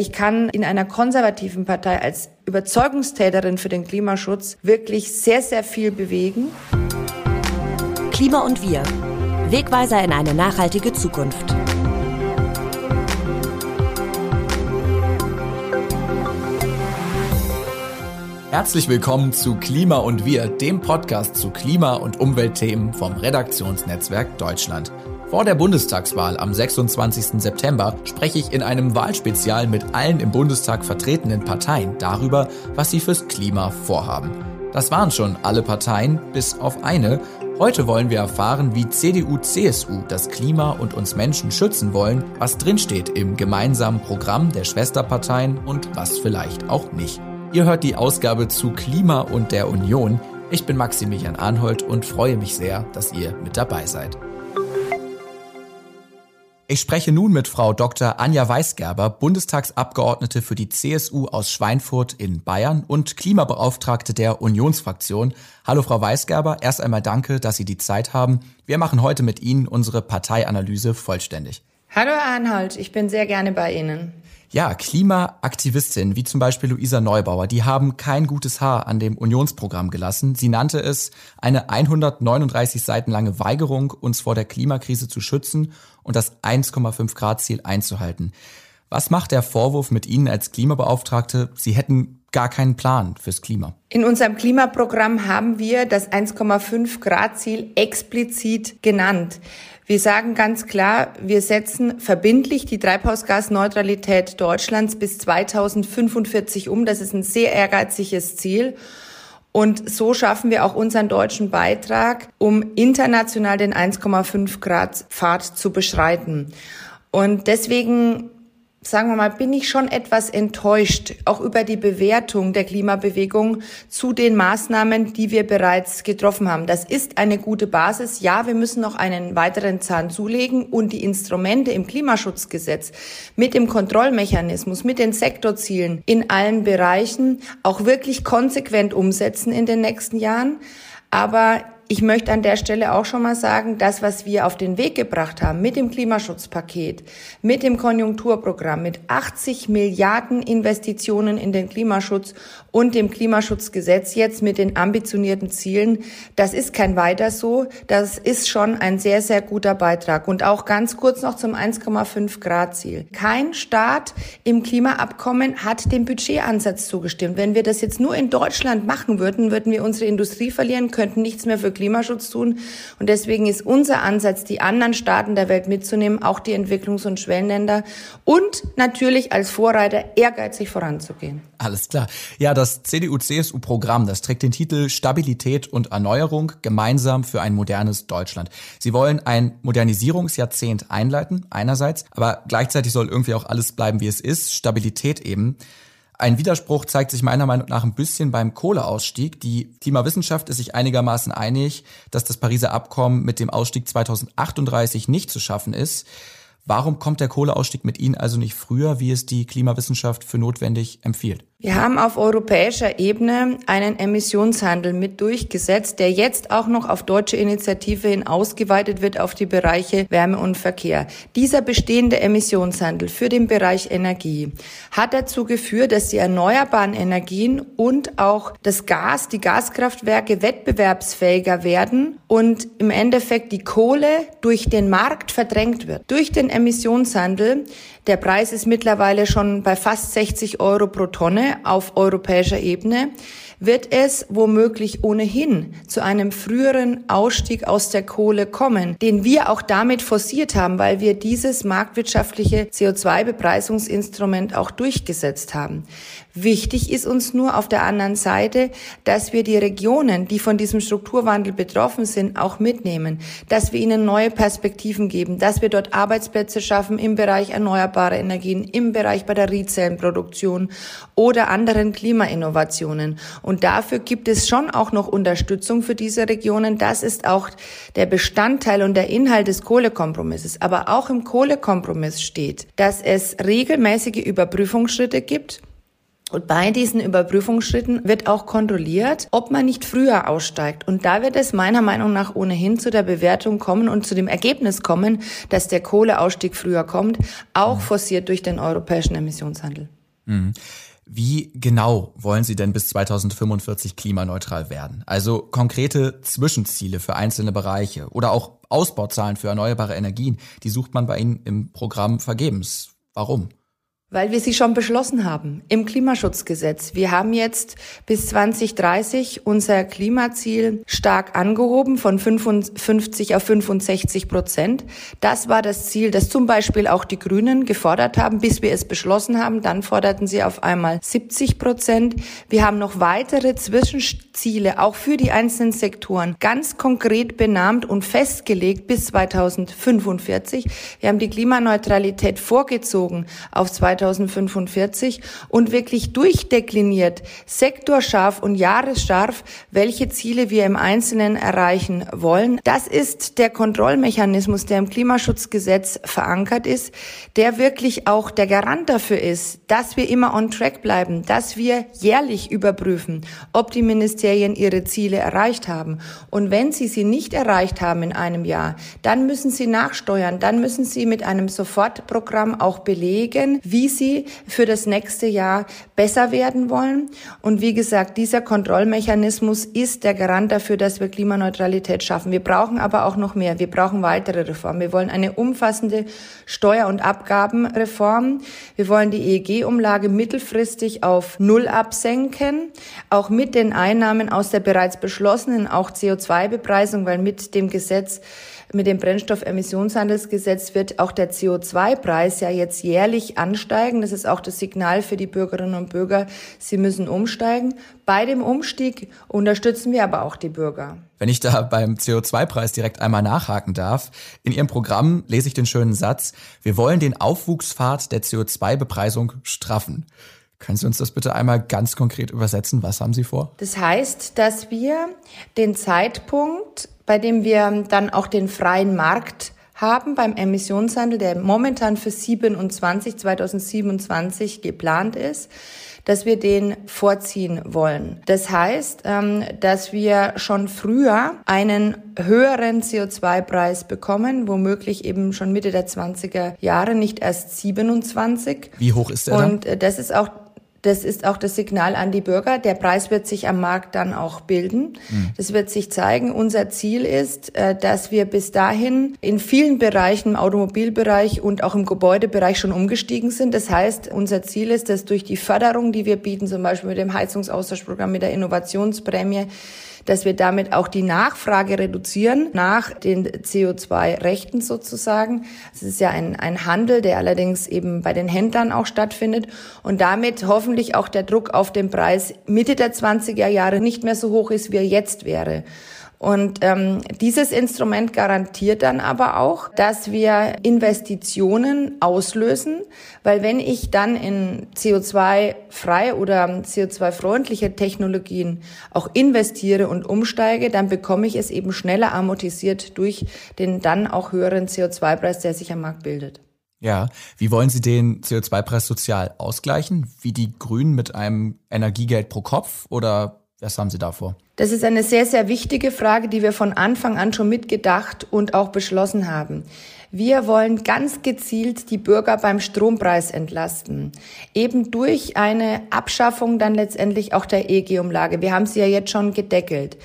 ich kann in einer konservativen Partei als Überzeugungstäterin für den Klimaschutz wirklich sehr, sehr viel bewegen. Klima und wir. Wegweiser in eine nachhaltige Zukunft. Herzlich willkommen zu Klima und Wir, dem Podcast zu Klima- und Umweltthemen vom Redaktionsnetzwerk Deutschland. Vor der Bundestagswahl am 26. September spreche ich in einem Wahlspezial mit allen im Bundestag vertretenen Parteien darüber, was sie fürs Klima vorhaben. Das waren schon alle Parteien, bis auf eine. Heute wollen wir erfahren, wie CDU, CSU das Klima und uns Menschen schützen wollen, was drinsteht im gemeinsamen Programm der Schwesterparteien und was vielleicht auch nicht. Ihr hört die Ausgabe zu Klima und der Union. Ich bin Maximilian Arnhold und freue mich sehr, dass ihr mit dabei seid. Ich spreche nun mit Frau Dr. Anja Weisgerber, Bundestagsabgeordnete für die CSU aus Schweinfurt in Bayern und Klimabeauftragte der Unionsfraktion. Hallo Frau Weisgerber, erst einmal danke, dass Sie die Zeit haben. Wir machen heute mit Ihnen unsere Parteianalyse vollständig. Hallo Arnhold, ich bin sehr gerne bei Ihnen. Ja, Klimaaktivistinnen wie zum Beispiel Luisa Neubauer, die haben kein gutes Haar an dem Unionsprogramm gelassen. Sie nannte es eine 139 Seiten lange Weigerung, uns vor der Klimakrise zu schützen und das 1,5 Grad Ziel einzuhalten. Was macht der Vorwurf mit Ihnen als Klimabeauftragte? Sie hätten gar keinen Plan fürs Klima. In unserem Klimaprogramm haben wir das 1,5 Grad Ziel explizit genannt. Wir sagen ganz klar, wir setzen verbindlich die Treibhausgasneutralität Deutschlands bis 2045 um. Das ist ein sehr ehrgeiziges Ziel. Und so schaffen wir auch unseren deutschen Beitrag, um international den 1,5 Grad Pfad zu beschreiten. Und deswegen sagen wir mal, bin ich schon etwas enttäuscht, auch über die Bewertung der Klimabewegung zu den Maßnahmen, die wir bereits getroffen haben. Das ist eine gute Basis. Ja, wir müssen noch einen weiteren Zahn zulegen und die Instrumente im Klimaschutzgesetz mit dem Kontrollmechanismus, mit den Sektorzielen in allen Bereichen auch wirklich konsequent umsetzen in den nächsten Jahren. Aber ich möchte an der Stelle auch schon mal sagen, das, was wir auf den Weg gebracht haben mit dem Klimaschutzpaket, mit dem Konjunkturprogramm, mit 80 Milliarden Investitionen in den Klimaschutz und dem Klimaschutzgesetz jetzt mit den ambitionierten Zielen, das ist kein weiter so. Das ist schon ein sehr, sehr guter Beitrag. Und auch ganz kurz noch zum 1,5 Grad Ziel. Kein Staat im Klimaabkommen hat dem Budgetansatz zugestimmt. Wenn wir das jetzt nur in Deutschland machen würden, würden wir unsere Industrie verlieren, könnten nichts mehr für Klimaschutz tun. Und deswegen ist unser Ansatz, die anderen Staaten der Welt mitzunehmen, auch die Entwicklungs- und Schwellenländer und natürlich als Vorreiter ehrgeizig voranzugehen. Alles klar. Ja, das CDU-CSU-Programm, das trägt den Titel Stabilität und Erneuerung gemeinsam für ein modernes Deutschland. Sie wollen ein Modernisierungsjahrzehnt einleiten, einerseits, aber gleichzeitig soll irgendwie auch alles bleiben, wie es ist, Stabilität eben. Ein Widerspruch zeigt sich meiner Meinung nach ein bisschen beim Kohleausstieg. Die Klimawissenschaft ist sich einigermaßen einig, dass das Pariser Abkommen mit dem Ausstieg 2038 nicht zu schaffen ist. Warum kommt der Kohleausstieg mit Ihnen also nicht früher, wie es die Klimawissenschaft für notwendig empfiehlt? Wir haben auf europäischer Ebene einen Emissionshandel mit durchgesetzt, der jetzt auch noch auf deutsche Initiative hin ausgeweitet wird auf die Bereiche Wärme und Verkehr. Dieser bestehende Emissionshandel für den Bereich Energie hat dazu geführt, dass die erneuerbaren Energien und auch das Gas, die Gaskraftwerke wettbewerbsfähiger werden und im Endeffekt die Kohle durch den Markt verdrängt wird. Durch den Emissionshandel der Preis ist mittlerweile schon bei fast 60 Euro pro Tonne auf europäischer Ebene wird es womöglich ohnehin zu einem früheren Ausstieg aus der Kohle kommen, den wir auch damit forciert haben, weil wir dieses marktwirtschaftliche CO2-Bepreisungsinstrument auch durchgesetzt haben. Wichtig ist uns nur auf der anderen Seite, dass wir die Regionen, die von diesem Strukturwandel betroffen sind, auch mitnehmen, dass wir ihnen neue Perspektiven geben, dass wir dort Arbeitsplätze schaffen im Bereich erneuerbare Energien, im Bereich Batteriezellenproduktion oder anderen Klimainnovationen. Und dafür gibt es schon auch noch Unterstützung für diese Regionen. Das ist auch der Bestandteil und der Inhalt des Kohlekompromisses. Aber auch im Kohlekompromiss steht, dass es regelmäßige Überprüfungsschritte gibt, Und bei diesen Überprüfungsschritten wird auch kontrolliert, ob man nicht früher aussteigt. Und da wird es meiner Meinung nach ohnehin zu der Bewertung kommen und zu dem Ergebnis kommen, dass der Kohleausstieg früher kommt, auch mhm. forciert durch den europäischen Emissionshandel. Mhm. Wie genau wollen Sie denn bis 2045 klimaneutral werden? Also konkrete Zwischenziele für einzelne Bereiche oder auch Ausbauzahlen für erneuerbare Energien, die sucht man bei Ihnen im Programm vergebens. Warum? Weil wir sie schon beschlossen haben im Klimaschutzgesetz. Wir haben jetzt bis 2030 unser Klimaziel stark angehoben von 55 auf 65 Prozent. Das war das Ziel, das zum Beispiel auch die Grünen gefordert haben, bis wir es beschlossen haben. Dann forderten sie auf einmal 70 Prozent. Wir haben noch weitere Zwischenziele, auch für die einzelnen Sektoren, ganz konkret benannt und festgelegt bis 2045. Wir haben die Klimaneutralität vorgezogen auf 2045. 2045 und wirklich durchdekliniert, sektorscharf und jahresscharf, welche Ziele wir im Einzelnen erreichen wollen. Das ist der Kontrollmechanismus, der im Klimaschutzgesetz verankert ist, der wirklich auch der Garant dafür ist, dass wir immer on track bleiben, dass wir jährlich überprüfen, ob die Ministerien ihre Ziele erreicht haben. Und wenn sie sie nicht erreicht haben in einem Jahr, dann müssen sie nachsteuern, dann müssen sie mit einem Sofortprogramm auch belegen, wie sie für das nächste Jahr besser werden wollen. Und wie gesagt, dieser Kontrollmechanismus ist der Garant dafür, dass wir Klimaneutralität schaffen. Wir brauchen aber auch noch mehr. Wir brauchen weitere Reformen. Wir wollen eine umfassende Steuer- und Abgabenreform. Wir wollen die EEG-Umlage mittelfristig auf Null absenken, auch mit den Einnahmen aus der bereits beschlossenen auch CO2-Bepreisung, weil mit dem Gesetz mit dem Brennstoffemissionshandelsgesetz wird auch der CO2-Preis ja jetzt jährlich ansteigen. Das ist auch das Signal für die Bürgerinnen und Bürger, sie müssen umsteigen. Bei dem Umstieg unterstützen wir aber auch die Bürger. Wenn ich da beim CO2-Preis direkt einmal nachhaken darf, in Ihrem Programm lese ich den schönen Satz, wir wollen den Aufwuchspfad der CO2-Bepreisung straffen. Können Sie uns das bitte einmal ganz konkret übersetzen? Was haben Sie vor? Das heißt, dass wir den Zeitpunkt bei dem wir dann auch den freien Markt haben beim Emissionshandel, der momentan für 27, 2027 geplant ist, dass wir den vorziehen wollen. Das heißt, ähm, dass wir schon früher einen höheren CO2-Preis bekommen, womöglich eben schon Mitte der 20er Jahre, nicht erst 27. Wie hoch ist der? Und das ist auch das ist auch das Signal an die Bürger. Der Preis wird sich am Markt dann auch bilden. Mhm. Das wird sich zeigen. Unser Ziel ist, äh, dass wir bis dahin in vielen Bereichen, im Automobilbereich und auch im Gebäudebereich schon umgestiegen sind. Das heißt, unser Ziel ist, dass durch die Förderung, die wir bieten, zum Beispiel mit dem Heizungsaustauschprogramm, mit der Innovationsprämie, dass wir damit auch die Nachfrage reduzieren nach den CO2-Rechten sozusagen. Es ist ja ein, ein Handel, der allerdings eben bei den Händlern auch stattfindet und damit hoffentlich auch der Druck auf den Preis Mitte der 20er Jahre nicht mehr so hoch ist, wie er jetzt wäre. Und ähm, dieses Instrument garantiert dann aber auch, dass wir Investitionen auslösen, weil wenn ich dann in CO2-frei oder CO2-freundliche Technologien auch investiere und umsteige, dann bekomme ich es eben schneller amortisiert durch den dann auch höheren CO2-Preis, der sich am Markt bildet. Ja, wie wollen Sie den CO2-Preis sozial ausgleichen? Wie die Grünen mit einem Energiegeld pro Kopf oder was haben Sie da? Das ist eine sehr, sehr wichtige Frage, die wir von Anfang an schon mitgedacht und auch beschlossen haben. Wir wollen ganz gezielt die Bürger beim Strompreis entlasten. Eben durch eine Abschaffung dann letztendlich auch der EG-Umlage. Wir haben sie ja jetzt schon gedeckelt.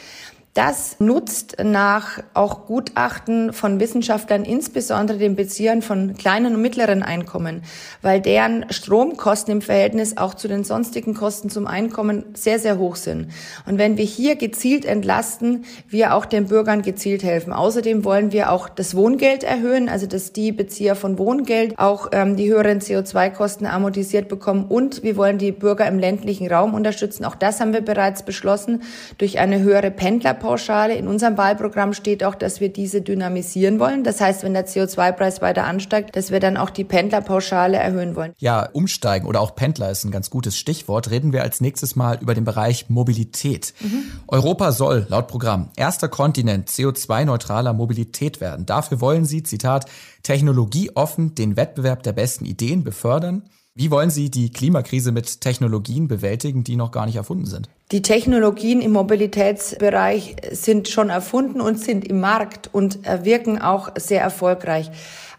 Das nutzt nach auch Gutachten von Wissenschaftlern insbesondere den Beziehern von kleinen und mittleren Einkommen, weil deren Stromkosten im Verhältnis auch zu den sonstigen Kosten zum Einkommen sehr, sehr hoch sind. Und wenn wir hier gezielt entlasten, wir auch den Bürgern gezielt helfen. Außerdem wollen wir auch das Wohngeld erhöhen, also dass die Bezieher von Wohngeld auch ähm, die höheren CO2-Kosten amortisiert bekommen und wir wollen die Bürger im ländlichen Raum unterstützen. Auch das haben wir bereits beschlossen durch eine höhere Pendlerpolitik Pauschale. In unserem Wahlprogramm steht auch, dass wir diese dynamisieren wollen. Das heißt, wenn der CO2-Preis weiter ansteigt, dass wir dann auch die Pendlerpauschale erhöhen wollen. Ja, umsteigen oder auch Pendler ist ein ganz gutes Stichwort. Reden wir als nächstes mal über den Bereich Mobilität. Mhm. Europa soll laut Programm erster Kontinent CO2-neutraler Mobilität werden. Dafür wollen sie, Zitat, technologieoffen den Wettbewerb der besten Ideen befördern wie wollen Sie die Klimakrise mit Technologien bewältigen, die noch gar nicht erfunden sind? Die Technologien im Mobilitätsbereich sind schon erfunden und sind im Markt und wirken auch sehr erfolgreich.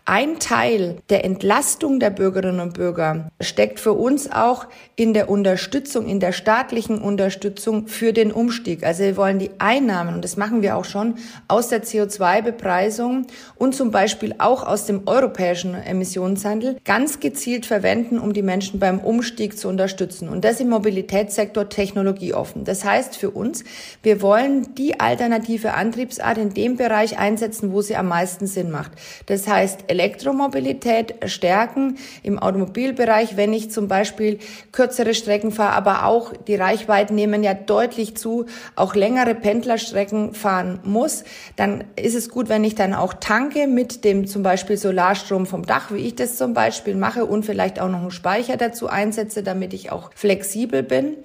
Ein Teil der Entlastung der Bürgerinnen und Bürger steckt für uns auch in der Unterstützung, in der staatlichen Unterstützung für den Umstieg. Also wir wollen die Einnahmen, und das machen wir auch schon, aus der CO2-Bepreisung und zum Beispiel auch aus dem europäischen Emissionshandel ganz gezielt verwenden, um die Menschen beim Umstieg zu unterstützen. Und das im Mobilitätssektor technologieoffen. Das heißt für uns, wir wollen die alternative Antriebsart in dem Bereich einsetzen, wo sie am meisten Sinn macht. Das heißt, Elektromobilität stärken im Automobilbereich, wenn ich zum Beispiel kürzere Strecken fahre, aber auch die Reichweiten nehmen ja deutlich zu, auch längere Pendlerstrecken fahren muss, dann ist es gut, wenn ich dann auch tanke mit dem zum Beispiel Solarstrom vom Dach, wie ich das zum Beispiel mache und vielleicht auch noch einen Speicher dazu einsetze, damit ich auch flexibel bin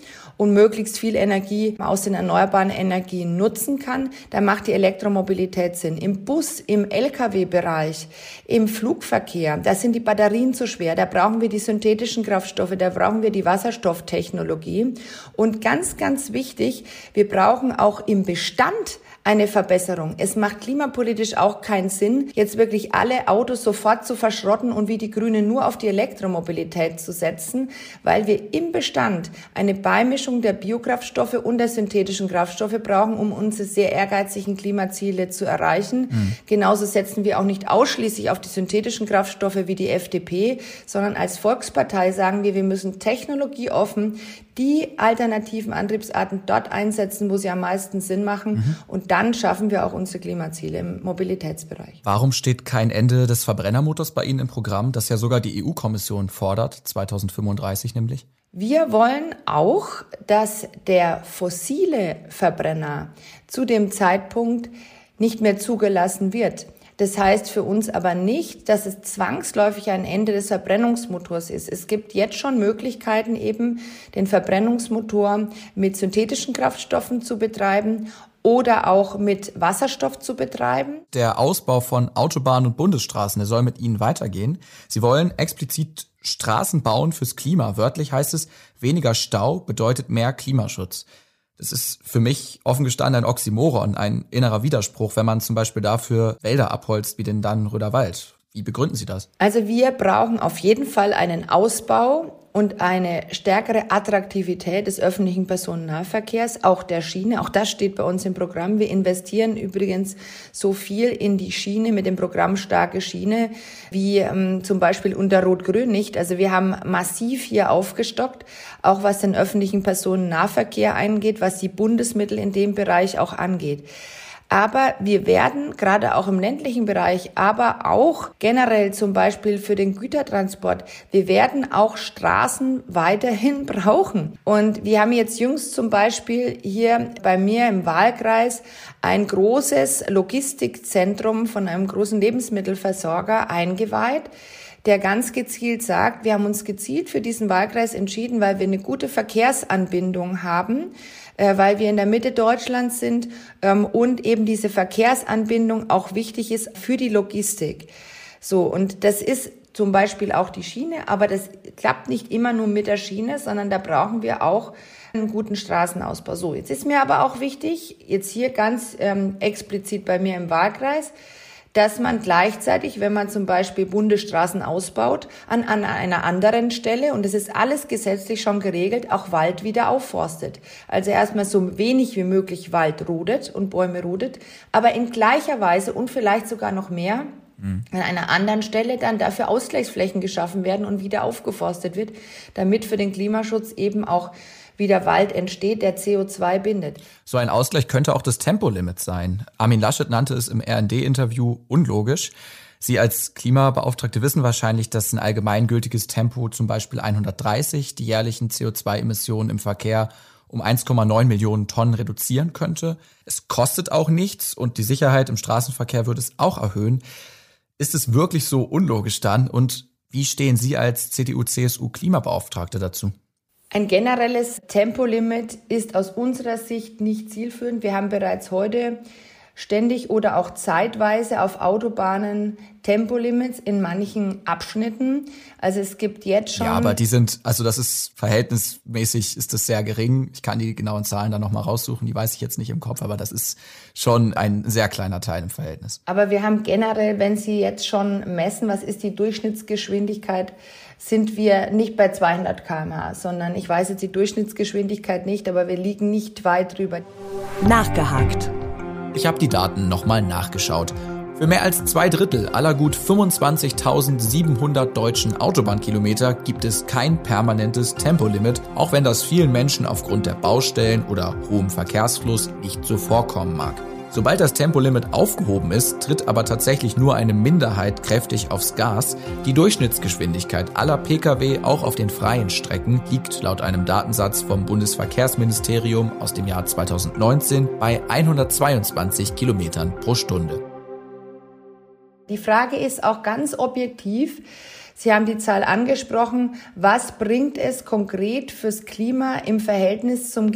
und möglichst viel Energie aus den erneuerbaren Energien nutzen kann, dann macht die Elektromobilität Sinn. Im Bus, im Lkw-Bereich, im Flugverkehr, da sind die Batterien zu schwer, da brauchen wir die synthetischen Kraftstoffe, da brauchen wir die Wasserstofftechnologie. Und ganz, ganz wichtig, wir brauchen auch im Bestand eine Verbesserung. Es macht klimapolitisch auch keinen Sinn, jetzt wirklich alle Autos sofort zu verschrotten und wie die Grünen nur auf die Elektromobilität zu setzen, weil wir im Bestand eine Beimischung der Biokraftstoffe und der synthetischen Kraftstoffe brauchen, um unsere sehr ehrgeizigen Klimaziele zu erreichen. Mhm. Genauso setzen wir auch nicht ausschließlich auf die synthetischen Kraftstoffe wie die FDP, sondern als Volkspartei sagen wir, wir müssen technologieoffen die alternativen Antriebsarten dort einsetzen, wo sie am meisten Sinn machen. Mhm. Und dann schaffen wir auch unsere Klimaziele im Mobilitätsbereich. Warum steht kein Ende des Verbrennermotors bei Ihnen im Programm, das ja sogar die EU-Kommission fordert, 2035 nämlich? Wir wollen auch, dass der fossile Verbrenner zu dem Zeitpunkt nicht mehr zugelassen wird. Das heißt für uns aber nicht, dass es zwangsläufig ein Ende des Verbrennungsmotors ist. Es gibt jetzt schon Möglichkeiten, eben den Verbrennungsmotor mit synthetischen Kraftstoffen zu betreiben oder auch mit Wasserstoff zu betreiben. Der Ausbau von Autobahnen und Bundesstraßen, der soll mit Ihnen weitergehen. Sie wollen explizit Straßen bauen fürs Klima. Wörtlich heißt es, weniger Stau bedeutet mehr Klimaschutz. Das ist für mich offen gestanden ein Oxymoron, ein innerer Widerspruch, wenn man zum Beispiel dafür Wälder abholzt wie den Dannenröder Wald. Wie begründen Sie das? Also wir brauchen auf jeden Fall einen Ausbau und eine stärkere Attraktivität des öffentlichen Personennahverkehrs, auch der Schiene. Auch das steht bei uns im Programm. Wir investieren übrigens so viel in die Schiene mit dem Programm Starke Schiene wie ähm, zum Beispiel unter Rot-Grün nicht. Also wir haben massiv hier aufgestockt, auch was den öffentlichen Personennahverkehr angeht, was die Bundesmittel in dem Bereich auch angeht. Aber wir werden gerade auch im ländlichen Bereich, aber auch generell zum Beispiel für den Gütertransport, wir werden auch Straßen weiterhin brauchen. Und wir haben jetzt jüngst zum Beispiel hier bei mir im Wahlkreis ein großes Logistikzentrum von einem großen Lebensmittelversorger eingeweiht der ganz gezielt sagt, wir haben uns gezielt für diesen Wahlkreis entschieden, weil wir eine gute Verkehrsanbindung haben äh, weil wir in der Mitte Deutschlands sind ähm, und eben diese Verkehrsanbindung auch wichtig ist für die Logistik. So, und das ist zum Beispiel auch die Schiene, aber das klappt nicht immer nur mit der Schiene, sondern da brauchen wir auch einen guten Straßenausbau. So, jetzt ist mir aber auch wichtig, jetzt hier ganz ähm, explizit bei mir im Wahlkreis, dass man gleichzeitig, wenn man zum Beispiel Bundesstraßen ausbaut, an, an einer anderen Stelle, und es ist alles gesetzlich schon geregelt, auch Wald wieder aufforstet. Also erstmal so wenig wie möglich Wald rodet und Bäume rodet, aber in gleicher Weise und vielleicht sogar noch mehr mhm. an einer anderen Stelle dann dafür Ausgleichsflächen geschaffen werden und wieder aufgeforstet wird, damit für den Klimaschutz eben auch wieder Wald entsteht, der CO2 bindet. So ein Ausgleich könnte auch das Tempolimit sein. Armin Laschet nannte es im RD-Interview unlogisch. Sie als Klimabeauftragte wissen wahrscheinlich, dass ein allgemeingültiges Tempo zum Beispiel 130 die jährlichen CO2-Emissionen im Verkehr um 1,9 Millionen Tonnen reduzieren könnte. Es kostet auch nichts und die Sicherheit im Straßenverkehr würde es auch erhöhen. Ist es wirklich so unlogisch dann? Und wie stehen Sie als CDU-CSU-Klimabeauftragte dazu? Ein generelles Tempolimit ist aus unserer Sicht nicht zielführend. Wir haben bereits heute ständig oder auch zeitweise auf Autobahnen Tempolimits in manchen Abschnitten. Also es gibt jetzt schon. Ja, aber die sind, also das ist verhältnismäßig ist das sehr gering. Ich kann die genauen Zahlen dann nochmal raussuchen, die weiß ich jetzt nicht im Kopf, aber das ist schon ein sehr kleiner Teil im Verhältnis. Aber wir haben generell, wenn Sie jetzt schon messen, was ist die Durchschnittsgeschwindigkeit, sind wir nicht bei 200 km/h, sondern ich weiß jetzt die Durchschnittsgeschwindigkeit nicht, aber wir liegen nicht weit drüber. Nachgehakt. Ich habe die Daten nochmal nachgeschaut. Für mehr als zwei Drittel aller gut 25.700 deutschen Autobahnkilometer gibt es kein permanentes Tempolimit, auch wenn das vielen Menschen aufgrund der Baustellen oder hohem Verkehrsfluss nicht so vorkommen mag. Sobald das Tempolimit aufgehoben ist, tritt aber tatsächlich nur eine Minderheit kräftig aufs Gas. Die Durchschnittsgeschwindigkeit aller Pkw auch auf den freien Strecken liegt laut einem Datensatz vom Bundesverkehrsministerium aus dem Jahr 2019 bei 122 Kilometern pro Stunde. Die Frage ist auch ganz objektiv, Sie haben die Zahl angesprochen. Was bringt es konkret fürs Klima im Verhältnis zum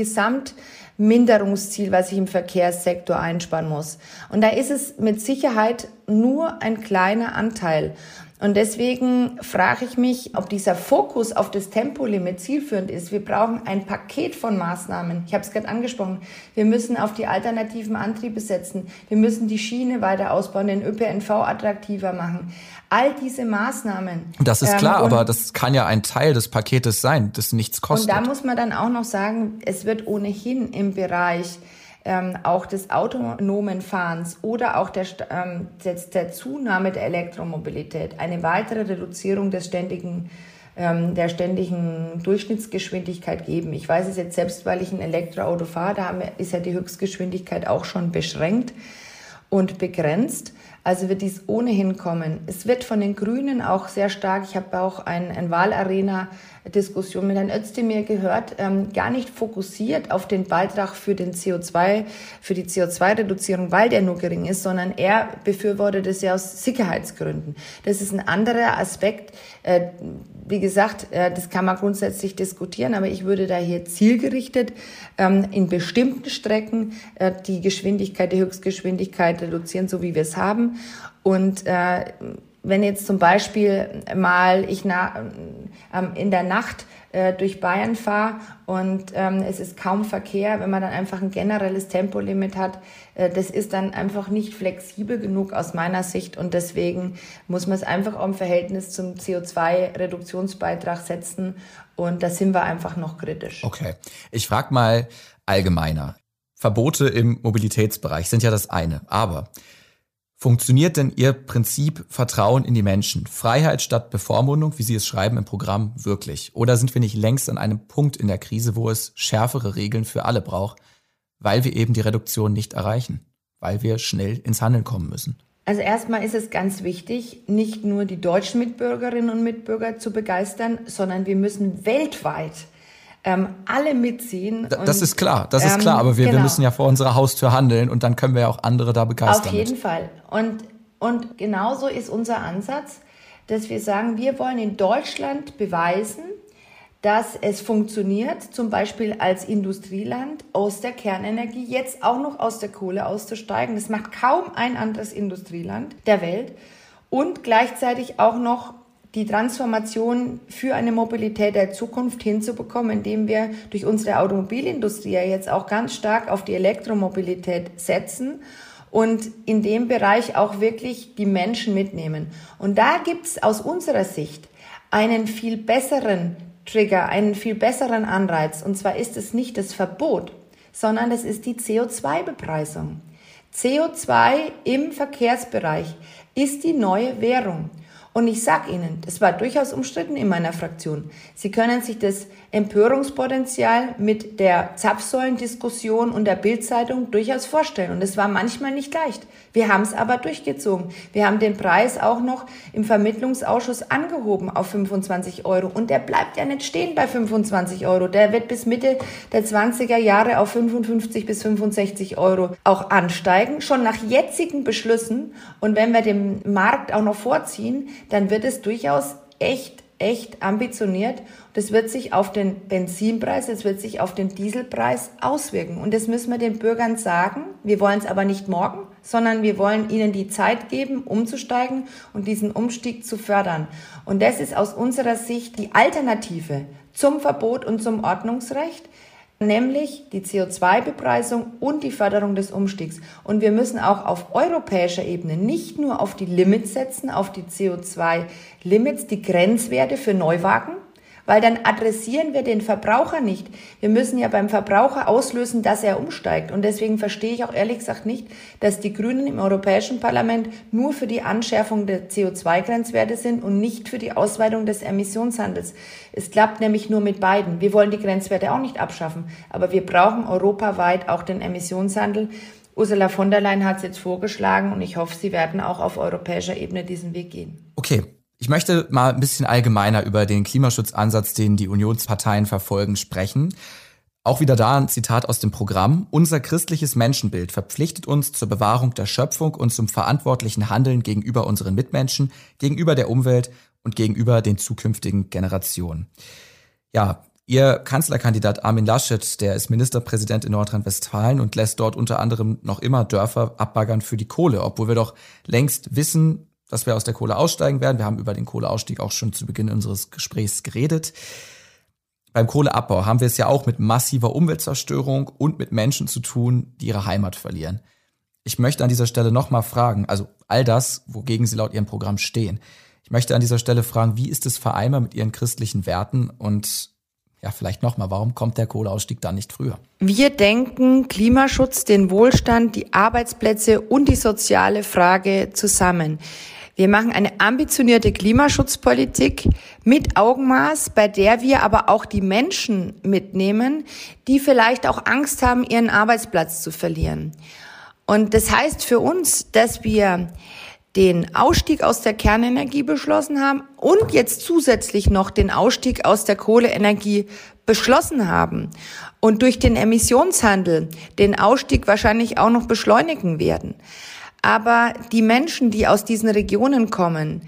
Gesamtminderungsziel, was ich im Verkehrssektor einsparen muss? Und da ist es mit Sicherheit nur ein kleiner Anteil. Und deswegen frage ich mich, ob dieser Fokus auf das Tempolimit zielführend ist. Wir brauchen ein Paket von Maßnahmen. Ich habe es gerade angesprochen. Wir müssen auf die alternativen Antriebe setzen. Wir müssen die Schiene weiter ausbauen, den ÖPNV attraktiver machen. All diese Maßnahmen. Das ist klar, ähm, aber das kann ja ein Teil des Paketes sein, das nichts kostet. Und da muss man dann auch noch sagen, es wird ohnehin im Bereich ähm, auch des autonomen Fahrens oder auch der, ähm, der, der Zunahme der Elektromobilität eine weitere Reduzierung des ständigen ähm, der ständigen Durchschnittsgeschwindigkeit geben. Ich weiß es jetzt selbst, weil ich ein Elektroauto fahre, da ist ja die Höchstgeschwindigkeit auch schon beschränkt und begrenzt. Also wird dies ohnehin kommen. Es wird von den Grünen auch sehr stark, ich habe auch ein, ein Wahlarena Diskussion mit Herrn Özdemir gehört, ähm, gar nicht fokussiert auf den Beitrag für den CO2, für die CO2-Reduzierung, weil der nur gering ist, sondern er befürwortet es ja aus Sicherheitsgründen. Das ist ein anderer Aspekt. Äh, wie gesagt, äh, das kann man grundsätzlich diskutieren, aber ich würde da hier zielgerichtet ähm, in bestimmten Strecken äh, die Geschwindigkeit, die Höchstgeschwindigkeit reduzieren, so wie wir es haben. Und äh, wenn jetzt zum Beispiel mal ich ähm, in der Nacht äh, durch Bayern fahre und ähm, es ist kaum Verkehr, wenn man dann einfach ein generelles Tempolimit hat, äh, das ist dann einfach nicht flexibel genug aus meiner Sicht. Und deswegen muss man es einfach auch im Verhältnis zum CO2-Reduktionsbeitrag setzen. Und da sind wir einfach noch kritisch. Okay, ich frage mal allgemeiner. Verbote im Mobilitätsbereich sind ja das eine, aber Funktioniert denn Ihr Prinzip Vertrauen in die Menschen, Freiheit statt Bevormundung, wie Sie es schreiben im Programm, wirklich? Oder sind wir nicht längst an einem Punkt in der Krise, wo es schärfere Regeln für alle braucht, weil wir eben die Reduktion nicht erreichen, weil wir schnell ins Handeln kommen müssen? Also erstmal ist es ganz wichtig, nicht nur die deutschen Mitbürgerinnen und Mitbürger zu begeistern, sondern wir müssen weltweit ähm, alle mitziehen. Und, das ist klar, das ist klar, aber wir, genau. wir müssen ja vor unserer Haustür handeln und dann können wir ja auch andere da begeistern. Auf jeden mit. Fall. Und, und genauso ist unser Ansatz, dass wir sagen, wir wollen in Deutschland beweisen, dass es funktioniert, zum Beispiel als Industrieland aus der Kernenergie jetzt auch noch aus der Kohle auszusteigen. Das macht kaum ein anderes Industrieland der Welt und gleichzeitig auch noch die Transformation für eine Mobilität der Zukunft hinzubekommen, indem wir durch unsere Automobilindustrie jetzt auch ganz stark auf die Elektromobilität setzen und in dem Bereich auch wirklich die Menschen mitnehmen. Und da gibt's aus unserer Sicht einen viel besseren Trigger, einen viel besseren Anreiz. Und zwar ist es nicht das Verbot, sondern es ist die CO2-Bepreisung. CO2 im Verkehrsbereich ist die neue Währung. Und ich sag Ihnen, das war durchaus umstritten in meiner Fraktion. Sie können sich das Empörungspotenzial mit der Zapfsäulendiskussion und der Bildzeitung durchaus vorstellen. Und es war manchmal nicht leicht. Wir haben es aber durchgezogen. Wir haben den Preis auch noch im Vermittlungsausschuss angehoben auf 25 Euro. Und der bleibt ja nicht stehen bei 25 Euro. Der wird bis Mitte der 20er Jahre auf 55 bis 65 Euro auch ansteigen. Schon nach jetzigen Beschlüssen. Und wenn wir den Markt auch noch vorziehen, dann wird es durchaus echt, echt ambitioniert. Das wird sich auf den Benzinpreis, es wird sich auf den Dieselpreis auswirken. Und das müssen wir den Bürgern sagen. Wir wollen es aber nicht morgen, sondern wir wollen ihnen die Zeit geben, umzusteigen und diesen Umstieg zu fördern. Und das ist aus unserer Sicht die Alternative zum Verbot und zum Ordnungsrecht nämlich die CO2-Bepreisung und die Förderung des Umstiegs. Und wir müssen auch auf europäischer Ebene nicht nur auf die Limits setzen, auf die CO2-Limits, die Grenzwerte für Neuwagen, weil dann adressieren wir den Verbraucher nicht. Wir müssen ja beim Verbraucher auslösen, dass er umsteigt. Und deswegen verstehe ich auch ehrlich gesagt nicht, dass die Grünen im Europäischen Parlament nur für die Anschärfung der CO2-Grenzwerte sind und nicht für die Ausweitung des Emissionshandels. Es klappt nämlich nur mit beiden. Wir wollen die Grenzwerte auch nicht abschaffen, aber wir brauchen europaweit auch den Emissionshandel. Ursula von der Leyen hat es jetzt vorgeschlagen und ich hoffe, sie werden auch auf europäischer Ebene diesen Weg gehen. Okay, ich möchte mal ein bisschen allgemeiner über den Klimaschutzansatz, den die Unionsparteien verfolgen, sprechen. Auch wieder da ein Zitat aus dem Programm. Unser christliches Menschenbild verpflichtet uns zur Bewahrung der Schöpfung und zum verantwortlichen Handeln gegenüber unseren Mitmenschen, gegenüber der Umwelt und gegenüber den zukünftigen Generationen. Ja, Ihr Kanzlerkandidat Armin Laschet, der ist Ministerpräsident in Nordrhein-Westfalen und lässt dort unter anderem noch immer Dörfer abbaggern für die Kohle, obwohl wir doch längst wissen, dass wir aus der Kohle aussteigen werden. Wir haben über den Kohleausstieg auch schon zu Beginn unseres Gesprächs geredet. Beim Kohleabbau haben wir es ja auch mit massiver Umweltzerstörung und mit Menschen zu tun, die ihre Heimat verlieren. Ich möchte an dieser Stelle nochmal fragen, also all das, wogegen Sie laut Ihrem Programm stehen. Ich möchte an dieser Stelle fragen, wie ist es vereinbar mit Ihren christlichen Werten und ja, vielleicht nochmal, warum kommt der Kohleausstieg da nicht früher? Wir denken Klimaschutz, den Wohlstand, die Arbeitsplätze und die soziale Frage zusammen. Wir machen eine ambitionierte Klimaschutzpolitik mit Augenmaß, bei der wir aber auch die Menschen mitnehmen, die vielleicht auch Angst haben, ihren Arbeitsplatz zu verlieren. Und das heißt für uns, dass wir den Ausstieg aus der Kernenergie beschlossen haben und jetzt zusätzlich noch den Ausstieg aus der Kohleenergie beschlossen haben und durch den Emissionshandel den Ausstieg wahrscheinlich auch noch beschleunigen werden. Aber die Menschen, die aus diesen Regionen kommen,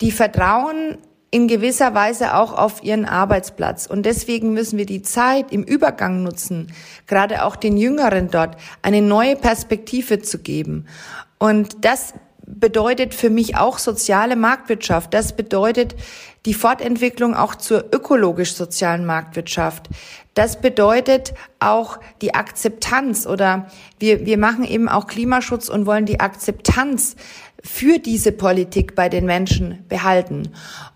die vertrauen in gewisser Weise auch auf ihren Arbeitsplatz. Und deswegen müssen wir die Zeit im Übergang nutzen, gerade auch den Jüngeren dort eine neue Perspektive zu geben. Und das bedeutet für mich auch soziale Marktwirtschaft. Das bedeutet die Fortentwicklung auch zur ökologisch-sozialen Marktwirtschaft. Das bedeutet auch die Akzeptanz oder wir, wir machen eben auch Klimaschutz und wollen die Akzeptanz für diese Politik bei den Menschen behalten.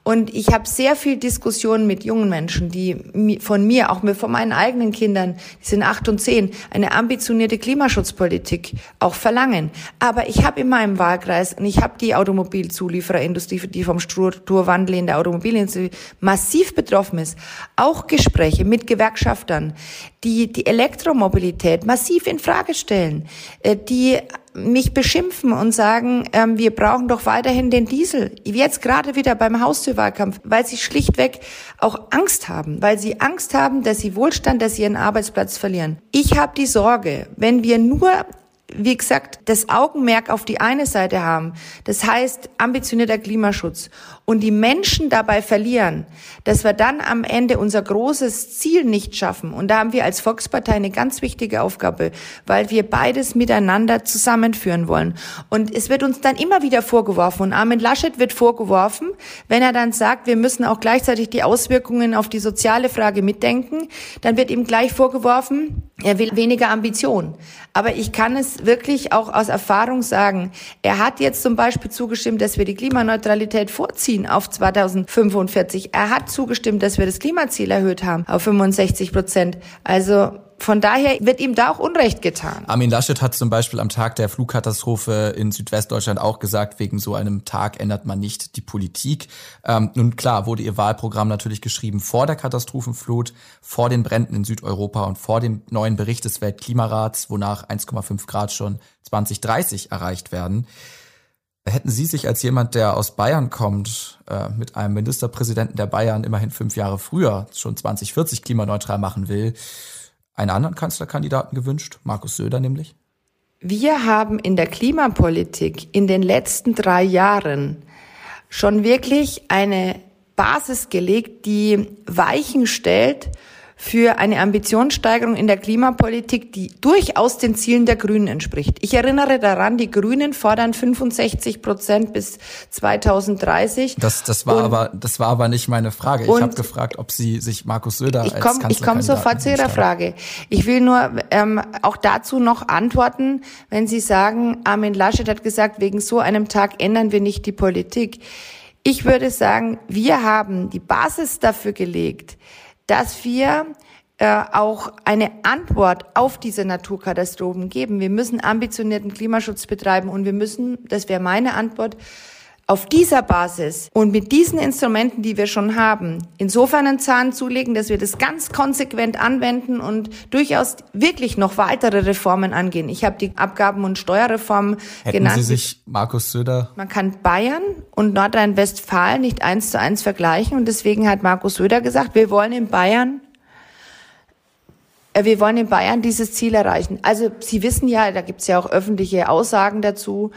Und ich habe sehr viel Diskussionen mit jungen Menschen, die von mir, auch von meinen eigenen Kindern, die sind acht und zehn, eine ambitionierte Klimaschutzpolitik auch verlangen. Aber ich habe in meinem Wahlkreis, und ich habe die Automobilzuliefererindustrie, die vom Strukturwandel in der Automobilindustrie massiv betroffen ist, auch Gespräche mit Gewerkschaftern, die die Elektromobilität massiv in Frage stellen, äh, die mich beschimpfen und sagen, ähm, wir brauchen doch weiterhin den Diesel. Jetzt gerade wieder beim Haustürwahlkampf, weil sie schlichtweg auch Angst haben, weil sie Angst haben, dass sie Wohlstand, dass sie ihren Arbeitsplatz verlieren. Ich habe die Sorge, wenn wir nur wie gesagt, das Augenmerk auf die eine Seite haben, das heißt ambitionierter Klimaschutz, und die Menschen dabei verlieren, dass wir dann am Ende unser großes Ziel nicht schaffen. Und da haben wir als Volkspartei eine ganz wichtige Aufgabe, weil wir beides miteinander zusammenführen wollen. Und es wird uns dann immer wieder vorgeworfen, und Armin Laschet wird vorgeworfen, wenn er dann sagt, wir müssen auch gleichzeitig die Auswirkungen auf die soziale Frage mitdenken, dann wird ihm gleich vorgeworfen, er will weniger Ambition. Aber ich kann es wirklich auch aus Erfahrung sagen. Er hat jetzt zum Beispiel zugestimmt, dass wir die Klimaneutralität vorziehen auf 2045. Er hat zugestimmt, dass wir das Klimaziel erhöht haben auf 65 Prozent. Also von daher wird ihm da auch Unrecht getan. Armin Laschet hat zum Beispiel am Tag der Flugkatastrophe in Südwestdeutschland auch gesagt, wegen so einem Tag ändert man nicht die Politik. Ähm, nun klar, wurde ihr Wahlprogramm natürlich geschrieben vor der Katastrophenflut, vor den Bränden in Südeuropa und vor dem neuen Bericht des Weltklimarats, wonach 1,5 Grad schon 2030 erreicht werden. Hätten Sie sich als jemand, der aus Bayern kommt, äh, mit einem Ministerpräsidenten der Bayern immerhin fünf Jahre früher schon 2040 klimaneutral machen will, einen anderen Kanzlerkandidaten gewünscht, Markus Söder nämlich? Wir haben in der Klimapolitik in den letzten drei Jahren schon wirklich eine Basis gelegt, die Weichen stellt für eine Ambitionssteigerung in der Klimapolitik, die durchaus den Zielen der Grünen entspricht. Ich erinnere daran, die Grünen fordern 65 Prozent bis 2030. Das, das war aber, das war aber nicht meine Frage. Ich habe gefragt, ob Sie sich Markus Söder ich komm, als Ich komme sofort zu Ihrer Frage. Ich will nur ähm, auch dazu noch antworten, wenn Sie sagen, Armin Laschet hat gesagt, wegen so einem Tag ändern wir nicht die Politik. Ich würde sagen, wir haben die Basis dafür gelegt, dass wir äh, auch eine Antwort auf diese Naturkatastrophen geben. Wir müssen ambitionierten Klimaschutz betreiben und wir müssen, das wäre meine Antwort, auf dieser Basis und mit diesen Instrumenten, die wir schon haben, insofern einen Zahn zulegen, dass wir das ganz konsequent anwenden und durchaus wirklich noch weitere Reformen angehen. Ich habe die Abgaben- und Steuerreform Hätten genannt. Sie sich Markus Söder? Man kann Bayern und Nordrhein-Westfalen nicht eins zu eins vergleichen und deswegen hat Markus Söder gesagt, wir wollen in Bayern äh, wir wollen in Bayern dieses Ziel erreichen. Also Sie wissen ja, da gibt es ja auch öffentliche Aussagen dazu,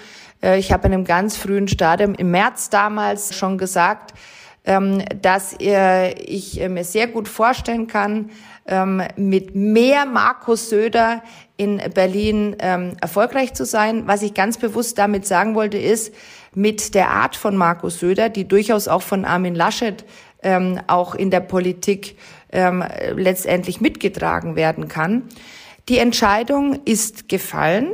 ich habe in einem ganz frühen Stadium im März damals schon gesagt, ähm, dass ich mir sehr gut vorstellen kann, ähm, mit mehr Markus Söder in Berlin ähm, erfolgreich zu sein. Was ich ganz bewusst damit sagen wollte, ist, mit der Art von Markus Söder, die durchaus auch von Armin Laschet auch in der Politik letztendlich mitgetragen werden kann. Die Entscheidung ist gefallen.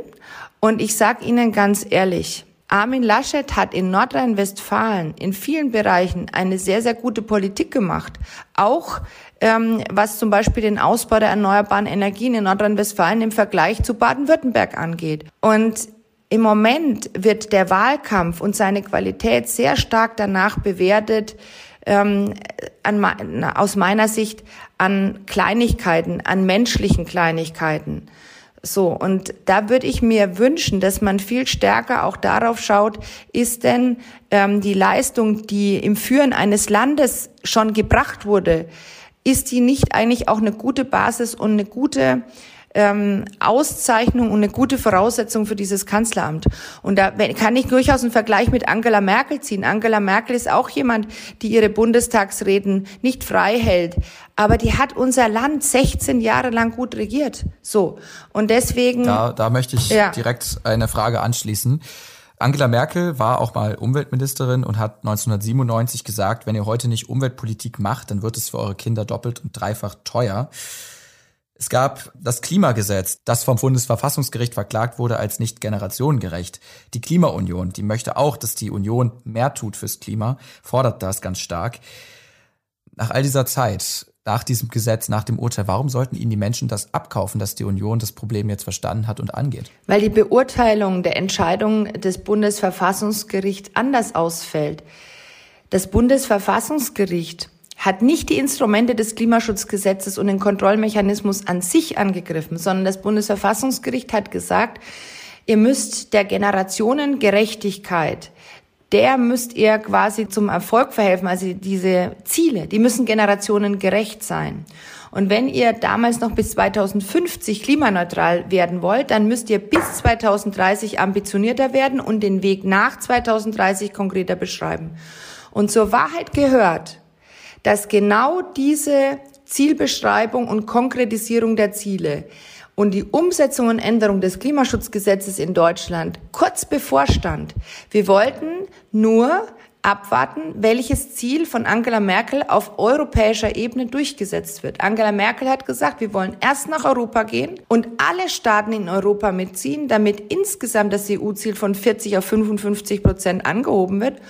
Und ich sage Ihnen ganz ehrlich, Armin Laschet hat in Nordrhein-Westfalen in vielen Bereichen eine sehr, sehr gute Politik gemacht. Auch ähm, was zum Beispiel den Ausbau der erneuerbaren Energien in Nordrhein-Westfalen im Vergleich zu Baden-Württemberg angeht. Und im Moment wird der Wahlkampf und seine Qualität sehr stark danach bewertet, ähm, an, aus meiner Sicht an Kleinigkeiten, an menschlichen Kleinigkeiten. So, und da würde ich mir wünschen, dass man viel stärker auch darauf schaut, ist denn ähm, die Leistung, die im Führen eines Landes schon gebracht wurde, ist die nicht eigentlich auch eine gute Basis und eine gute ähm, Auszeichnung und eine gute Voraussetzung für dieses Kanzleramt. Und da kann ich durchaus einen Vergleich mit Angela Merkel ziehen. Angela Merkel ist auch jemand, die ihre Bundestagsreden nicht frei hält. Aber die hat unser Land 16 Jahre lang gut regiert. So. Und deswegen. Da, da möchte ich ja. direkt eine Frage anschließen. Angela Merkel war auch mal Umweltministerin und hat 1997 gesagt, wenn ihr heute nicht Umweltpolitik macht, dann wird es für eure Kinder doppelt und dreifach teuer. Es gab das Klimagesetz, das vom Bundesverfassungsgericht verklagt wurde als nicht generationengerecht. Die Klimaunion, die möchte auch, dass die Union mehr tut fürs Klima, fordert das ganz stark. Nach all dieser Zeit, nach diesem Gesetz, nach dem Urteil, warum sollten Ihnen die Menschen das abkaufen, dass die Union das Problem jetzt verstanden hat und angeht? Weil die Beurteilung der Entscheidung des Bundesverfassungsgerichts anders ausfällt. Das Bundesverfassungsgericht hat nicht die Instrumente des Klimaschutzgesetzes und den Kontrollmechanismus an sich angegriffen, sondern das Bundesverfassungsgericht hat gesagt, ihr müsst der Generationengerechtigkeit, der müsst ihr quasi zum Erfolg verhelfen. Also diese Ziele, die müssen generationengerecht sein. Und wenn ihr damals noch bis 2050 klimaneutral werden wollt, dann müsst ihr bis 2030 ambitionierter werden und den Weg nach 2030 konkreter beschreiben. Und zur Wahrheit gehört, dass genau diese Zielbeschreibung und Konkretisierung der Ziele und die Umsetzung und Änderung des Klimaschutzgesetzes in Deutschland kurz bevorstand. Wir wollten nur abwarten, welches Ziel von Angela Merkel auf europäischer Ebene durchgesetzt wird. Angela Merkel hat gesagt, wir wollen erst nach Europa gehen und alle Staaten in Europa mitziehen, damit insgesamt das EU-Ziel von 40 auf 55 Prozent angehoben wird.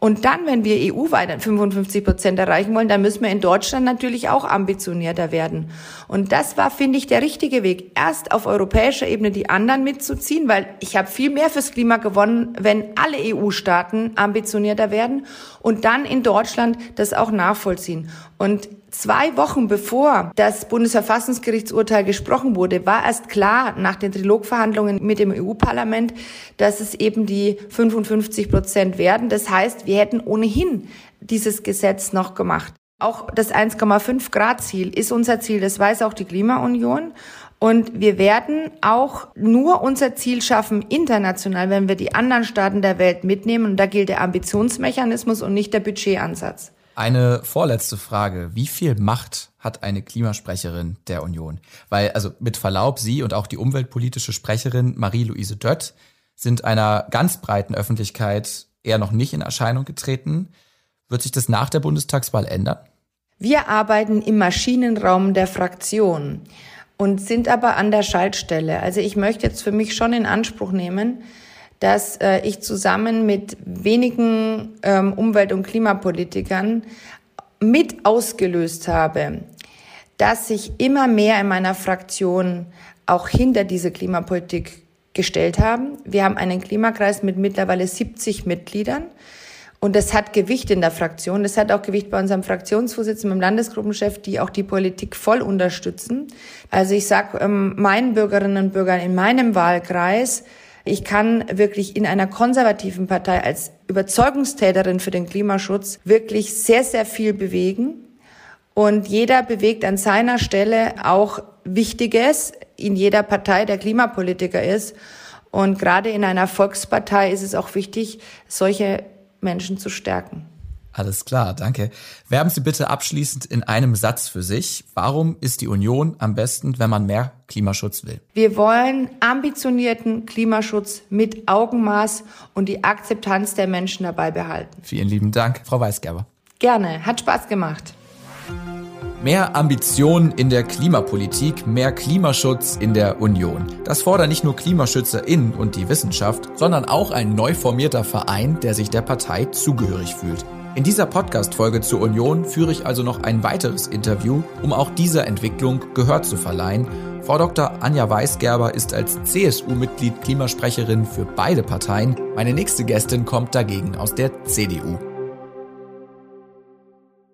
Und dann, wenn wir EU-weit 55 Prozent erreichen wollen, dann müssen wir in Deutschland natürlich auch ambitionierter werden. Und das war, finde ich, der richtige Weg. Erst auf europäischer Ebene die anderen mitzuziehen, weil ich habe viel mehr fürs Klima gewonnen, wenn alle EU-Staaten ambitionierter werden und dann in Deutschland das auch nachvollziehen. Und Zwei Wochen bevor das Bundesverfassungsgerichtsurteil gesprochen wurde, war erst klar nach den Trilogverhandlungen mit dem EU-Parlament, dass es eben die 55 Prozent werden. Das heißt, wir hätten ohnehin dieses Gesetz noch gemacht. Auch das 1,5 Grad Ziel ist unser Ziel. Das weiß auch die Klimaunion. Und wir werden auch nur unser Ziel schaffen international, wenn wir die anderen Staaten der Welt mitnehmen. Und da gilt der Ambitionsmechanismus und nicht der Budgetansatz. Eine vorletzte Frage. Wie viel Macht hat eine Klimasprecherin der Union? Weil, also mit Verlaub, Sie und auch die umweltpolitische Sprecherin Marie-Louise Dött sind einer ganz breiten Öffentlichkeit eher noch nicht in Erscheinung getreten. Wird sich das nach der Bundestagswahl ändern? Wir arbeiten im Maschinenraum der Fraktion und sind aber an der Schaltstelle. Also ich möchte jetzt für mich schon in Anspruch nehmen, dass äh, ich zusammen mit wenigen ähm, Umwelt- und Klimapolitikern mit ausgelöst habe, dass sich immer mehr in meiner Fraktion auch hinter diese Klimapolitik gestellt haben. Wir haben einen Klimakreis mit mittlerweile 70 Mitgliedern. Und das hat Gewicht in der Fraktion. Das hat auch Gewicht bei unserem Fraktionsvorsitzenden, dem Landesgruppenchef, die auch die Politik voll unterstützen. Also ich sage ähm, meinen Bürgerinnen und Bürgern in meinem Wahlkreis, ich kann wirklich in einer konservativen Partei als Überzeugungstäterin für den Klimaschutz wirklich sehr, sehr viel bewegen. Und jeder bewegt an seiner Stelle auch Wichtiges in jeder Partei, der Klimapolitiker ist. Und gerade in einer Volkspartei ist es auch wichtig, solche Menschen zu stärken. Alles klar, danke. Werben Sie bitte abschließend in einem Satz für sich. Warum ist die Union am besten, wenn man mehr Klimaschutz will? Wir wollen ambitionierten Klimaschutz mit Augenmaß und die Akzeptanz der Menschen dabei behalten. Vielen lieben Dank, Frau Weisgerber. Gerne, hat Spaß gemacht. Mehr Ambition in der Klimapolitik, mehr Klimaschutz in der Union. Das fordern nicht nur KlimaschützerInnen und die Wissenschaft, sondern auch ein neu formierter Verein, der sich der Partei zugehörig fühlt. In dieser Podcast-Folge zur Union führe ich also noch ein weiteres Interview, um auch dieser Entwicklung Gehör zu verleihen. Frau Dr. Anja Weisgerber ist als CSU-Mitglied Klimasprecherin für beide Parteien. Meine nächste Gästin kommt dagegen aus der CDU.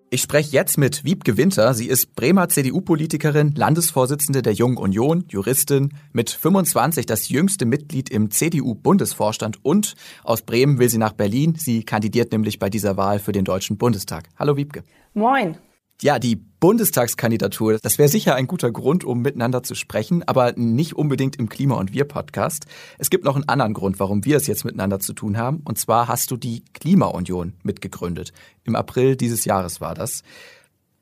Ich spreche jetzt mit Wiebke Winter. Sie ist Bremer CDU-Politikerin, Landesvorsitzende der Jungen Union, Juristin, mit 25 das jüngste Mitglied im CDU-Bundesvorstand und aus Bremen will sie nach Berlin. Sie kandidiert nämlich bei dieser Wahl für den Deutschen Bundestag. Hallo Wiebke. Moin. Ja, die Bundestagskandidatur, das wäre sicher ein guter Grund, um miteinander zu sprechen, aber nicht unbedingt im Klima- und Wir-Podcast. Es gibt noch einen anderen Grund, warum wir es jetzt miteinander zu tun haben. Und zwar hast du die Klimaunion mitgegründet. Im April dieses Jahres war das.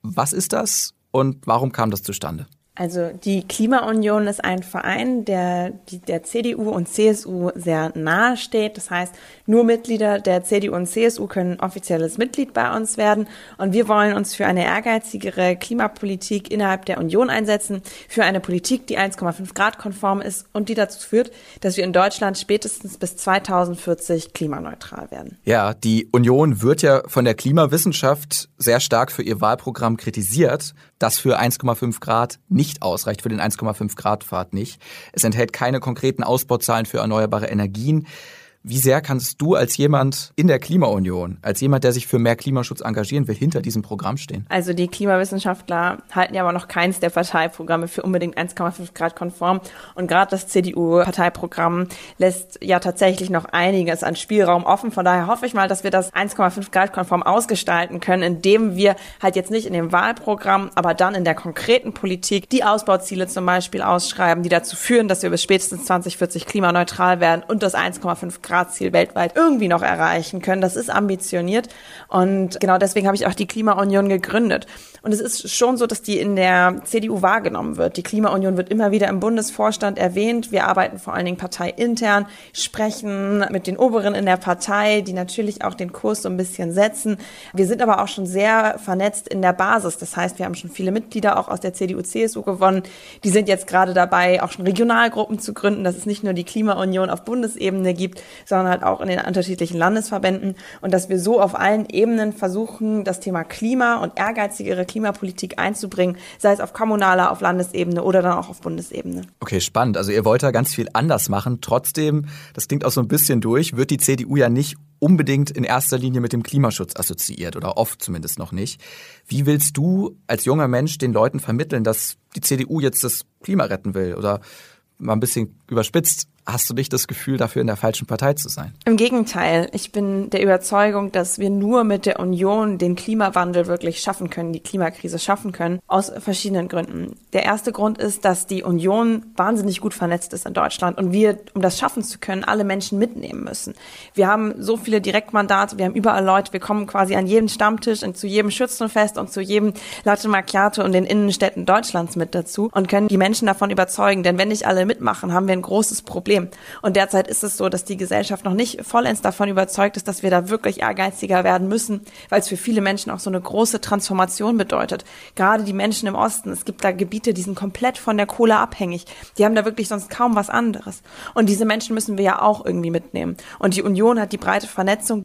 Was ist das und warum kam das zustande? Also die Klimaunion ist ein Verein, der der CDU und CSU sehr nahe steht. Das heißt, nur Mitglieder der CDU und CSU können offizielles Mitglied bei uns werden. Und wir wollen uns für eine ehrgeizigere Klimapolitik innerhalb der Union einsetzen, für eine Politik, die 1,5 Grad konform ist und die dazu führt, dass wir in Deutschland spätestens bis 2040 klimaneutral werden. Ja, die Union wird ja von der Klimawissenschaft sehr stark für ihr Wahlprogramm kritisiert, das für 1,5 Grad nicht ausreicht für den 1,5 Grad Pfad nicht. Es enthält keine konkreten Ausbauzahlen für erneuerbare Energien. Wie sehr kannst du als jemand in der Klimaunion, als jemand, der sich für mehr Klimaschutz engagieren will, hinter diesem Programm stehen? Also die Klimawissenschaftler halten ja aber noch keins der Parteiprogramme für unbedingt 1,5 Grad konform. Und gerade das CDU-Parteiprogramm lässt ja tatsächlich noch einiges an Spielraum offen. Von daher hoffe ich mal, dass wir das 1,5 Grad konform ausgestalten können, indem wir halt jetzt nicht in dem Wahlprogramm, aber dann in der konkreten Politik die Ausbauziele zum Beispiel ausschreiben, die dazu führen, dass wir bis spätestens 2040 klimaneutral werden und das 1,5 Grad Grad-Ziel weltweit irgendwie noch erreichen können. Das ist ambitioniert und genau deswegen habe ich auch die Klimaunion gegründet. Und es ist schon so, dass die in der CDU wahrgenommen wird. Die Klimaunion wird immer wieder im Bundesvorstand erwähnt. Wir arbeiten vor allen Dingen parteiintern, sprechen mit den Oberen in der Partei, die natürlich auch den Kurs so ein bisschen setzen. Wir sind aber auch schon sehr vernetzt in der Basis. Das heißt, wir haben schon viele Mitglieder auch aus der CDU, CSU gewonnen. Die sind jetzt gerade dabei, auch schon Regionalgruppen zu gründen, dass es nicht nur die Klimaunion auf Bundesebene gibt, sondern halt auch in den unterschiedlichen Landesverbänden und dass wir so auf allen Ebenen versuchen, das Thema Klima und ehrgeizigere Klimapolitik einzubringen, sei es auf kommunaler, auf Landesebene oder dann auch auf Bundesebene. Okay, spannend. Also ihr wollt da ganz viel anders machen. Trotzdem, das klingt auch so ein bisschen durch, wird die CDU ja nicht unbedingt in erster Linie mit dem Klimaschutz assoziiert oder oft zumindest noch nicht. Wie willst du als junger Mensch den Leuten vermitteln, dass die CDU jetzt das Klima retten will oder mal ein bisschen überspitzt, hast du nicht das Gefühl, dafür in der falschen Partei zu sein? Im Gegenteil. Ich bin der Überzeugung, dass wir nur mit der Union den Klimawandel wirklich schaffen können, die Klimakrise schaffen können, aus verschiedenen Gründen. Der erste Grund ist, dass die Union wahnsinnig gut vernetzt ist in Deutschland und wir, um das schaffen zu können, alle Menschen mitnehmen müssen. Wir haben so viele Direktmandate, wir haben überall Leute, wir kommen quasi an jeden Stammtisch und zu jedem Schützenfest und zu jedem Latte Macchiato in den Innenstädten Deutschlands mit dazu und können die Menschen davon überzeugen. Denn wenn nicht alle mitmachen, haben wir ein großes Problem. Und derzeit ist es so, dass die Gesellschaft noch nicht vollends davon überzeugt ist, dass wir da wirklich ehrgeiziger werden müssen, weil es für viele Menschen auch so eine große Transformation bedeutet. Gerade die Menschen im Osten, es gibt da Gebiete, die sind komplett von der Kohle abhängig. Die haben da wirklich sonst kaum was anderes. Und diese Menschen müssen wir ja auch irgendwie mitnehmen. Und die Union hat die breite Vernetzung.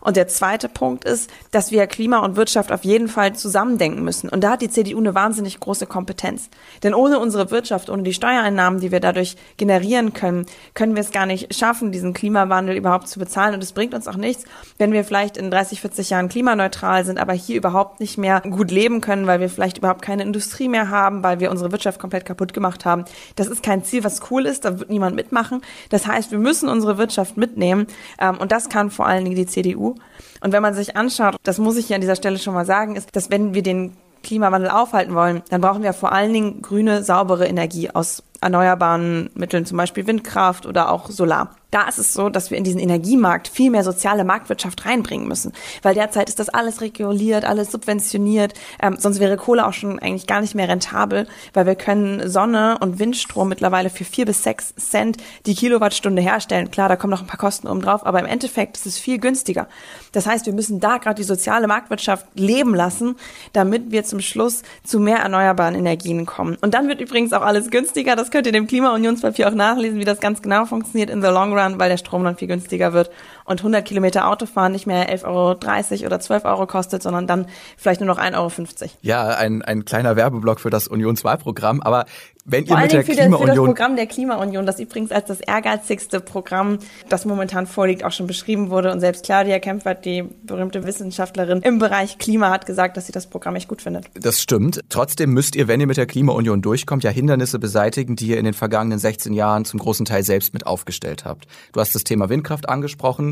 Und der zweite Punkt ist, dass wir Klima und Wirtschaft auf jeden Fall zusammendenken müssen. Und da hat die CDU eine wahnsinnig große Kompetenz. Denn ohne unsere Wirtschaft, ohne die Steuereinnahmen, die wir dadurch generieren können, können wir es gar nicht schaffen, diesen Klimawandel überhaupt zu bezahlen. Und es bringt uns auch nichts, wenn wir vielleicht in 30, 40 Jahren klimaneutral sind, aber hier überhaupt nicht mehr gut leben können, weil wir vielleicht überhaupt keine Industrie mehr haben, weil wir unsere Wirtschaft komplett kaputt gemacht haben. Das ist kein Ziel, was cool ist, da wird niemand mitmachen. Das heißt, wir müssen unsere Wirtschaft mitnehmen ähm, und das kann vor allen Dingen die CDU. Und wenn man sich anschaut, das muss ich hier an dieser Stelle schon mal sagen, ist, dass wenn wir den Klimawandel aufhalten wollen, dann brauchen wir vor allen Dingen grüne, saubere Energie aus erneuerbaren Mitteln, zum Beispiel Windkraft oder auch Solar. Da ist es so, dass wir in diesen Energiemarkt viel mehr soziale Marktwirtschaft reinbringen müssen. Weil derzeit ist das alles reguliert, alles subventioniert. Ähm, sonst wäre Kohle auch schon eigentlich gar nicht mehr rentabel, weil wir können Sonne und Windstrom mittlerweile für vier bis sechs Cent die Kilowattstunde herstellen. Klar, da kommen noch ein paar Kosten oben drauf, aber im Endeffekt ist es viel günstiger. Das heißt, wir müssen da gerade die soziale Marktwirtschaft leben lassen, damit wir zum Schluss zu mehr erneuerbaren Energien kommen. Und dann wird übrigens auch alles günstiger. Das könnt ihr dem Klimaunionspapier auch nachlesen, wie das ganz genau funktioniert in the long run, weil der Strom dann viel günstiger wird und 100 Kilometer Autofahren nicht mehr 11,30 Euro oder 12 Euro kostet, sondern dann vielleicht nur noch 1,50 Euro. Ja, ein, ein kleiner Werbeblock für das Unionswahlprogramm, aber wenn Vor ihr mit der für, Klimaunion... Das, für das Programm der Klimaunion, das übrigens als das ehrgeizigste Programm, das momentan vorliegt, auch schon beschrieben wurde. Und selbst Claudia Kempfert, die berühmte Wissenschaftlerin im Bereich Klima, hat gesagt, dass sie das Programm echt gut findet. Das stimmt. Trotzdem müsst ihr, wenn ihr mit der Klimaunion durchkommt, ja Hindernisse beseitigen, die ihr in den vergangenen 16 Jahren zum großen Teil selbst mit aufgestellt habt. Du hast das Thema Windkraft angesprochen.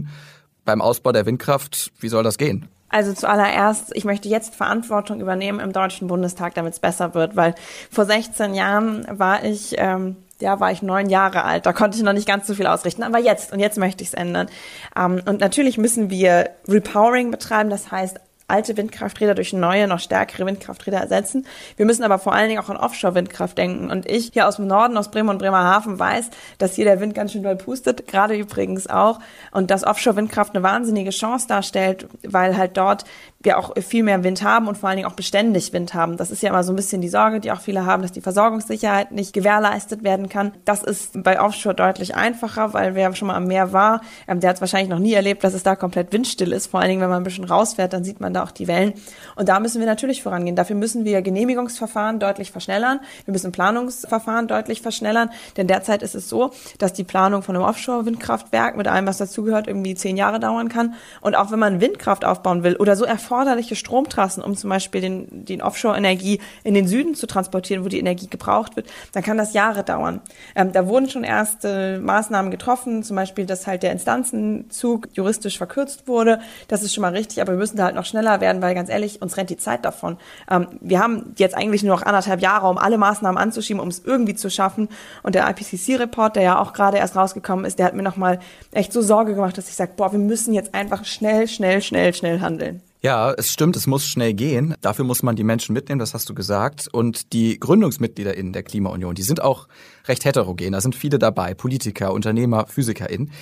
Beim Ausbau der Windkraft, wie soll das gehen? Also zuallererst, ich möchte jetzt Verantwortung übernehmen im Deutschen Bundestag, damit es besser wird, weil vor 16 Jahren war ich, ähm, ja, war ich neun Jahre alt. Da konnte ich noch nicht ganz so viel ausrichten. Aber jetzt, und jetzt möchte ich es ändern. Ähm, und natürlich müssen wir Repowering betreiben, das heißt alte Windkrafträder durch neue, noch stärkere Windkrafträder ersetzen. Wir müssen aber vor allen Dingen auch an Offshore-Windkraft denken. Und ich hier aus dem Norden, aus Bremen und Bremerhaven weiß, dass hier der Wind ganz schön doll pustet, gerade übrigens auch. Und dass Offshore-Windkraft eine wahnsinnige Chance darstellt, weil halt dort wir auch viel mehr Wind haben und vor allen Dingen auch beständig Wind haben. Das ist ja immer so ein bisschen die Sorge, die auch viele haben, dass die Versorgungssicherheit nicht gewährleistet werden kann. Das ist bei Offshore deutlich einfacher, weil wer schon mal am Meer war, ähm, der hat es wahrscheinlich noch nie erlebt, dass es da komplett windstill ist. Vor allen Dingen, wenn man ein bisschen rausfährt, dann sieht man da auch die Wellen. Und da müssen wir natürlich vorangehen. Dafür müssen wir Genehmigungsverfahren deutlich verschnellern. Wir müssen Planungsverfahren deutlich verschnellern. Denn derzeit ist es so, dass die Planung von einem Offshore-Windkraftwerk mit allem, was dazugehört, irgendwie zehn Jahre dauern kann. Und auch wenn man Windkraft aufbauen will oder so erforderliche Stromtrassen, um zum Beispiel den, den Offshore-Energie in den Süden zu transportieren, wo die Energie gebraucht wird, dann kann das Jahre dauern. Ähm, da wurden schon erste Maßnahmen getroffen, zum Beispiel, dass halt der Instanzenzug juristisch verkürzt wurde. Das ist schon mal richtig, aber wir müssen da halt noch schneller werden, weil ganz ehrlich, uns rennt die Zeit davon. Ähm, wir haben jetzt eigentlich nur noch anderthalb Jahre, um alle Maßnahmen anzuschieben, um es irgendwie zu schaffen. Und der IPCC-Report, der ja auch gerade erst rausgekommen ist, der hat mir nochmal echt so Sorge gemacht, dass ich sage, boah, wir müssen jetzt einfach schnell, schnell, schnell, schnell handeln. Ja, es stimmt, es muss schnell gehen. Dafür muss man die Menschen mitnehmen, das hast du gesagt. Und die GründungsmitgliederInnen der Klimaunion, die sind auch recht heterogen. Da sind viele dabei, Politiker, Unternehmer, PhysikerInnen.